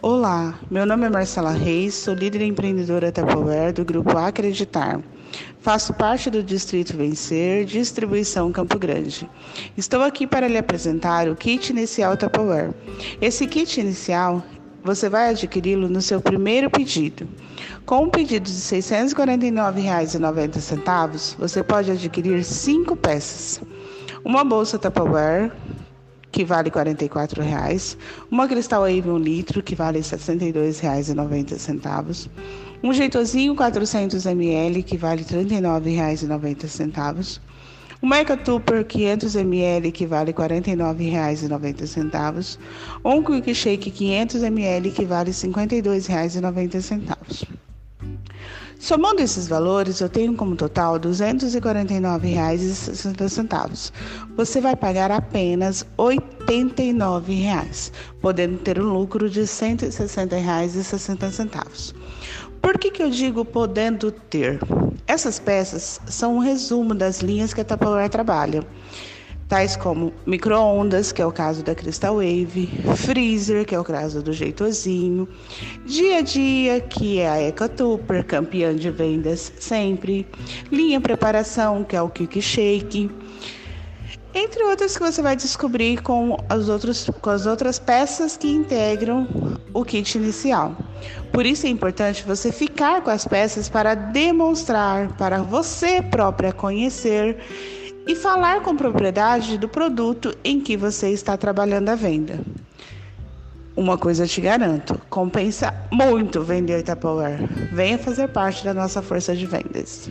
Olá, meu nome é Marcela Reis, sou líder empreendedora Tupperware do grupo Acreditar. Faço parte do Distrito Vencer, distribuição Campo Grande. Estou aqui para lhe apresentar o kit inicial Tupperware. Esse kit inicial você vai adquiri-lo no seu primeiro pedido. Com um pedido de R$ 649,90, você pode adquirir cinco peças. Uma bolsa Tupperware que vale R$ 44,00, uma Cristal Wave 1 litro, que vale R$ 62,90, um Jeitozinho 400 ml, que vale R$ 39,90, uma Eco Tupper 500 ml, que vale R$ 49,90, ou um Quick Shake 500 ml, que vale R$ 52,90. Somando esses valores, eu tenho como total R$ 249,60. Você vai pagar apenas R$ 89,00, podendo ter um lucro de R$ 160,60. Por que, que eu digo podendo ter? Essas peças são um resumo das linhas que a Tupperware trabalha tais como microondas, que é o caso da Crystal Wave, freezer, que é o caso do Jeitozinho, dia a dia, que é a EcoTupper, campeã de vendas sempre, linha preparação, que é o Quick Shake, entre outras que você vai descobrir com as, outros, com as outras peças que integram o kit inicial. Por isso é importante você ficar com as peças para demonstrar, para você própria conhecer e falar com propriedade do produto em que você está trabalhando a venda. Uma coisa eu te garanto, compensa muito vender Tupperware. Venha fazer parte da nossa força de vendas.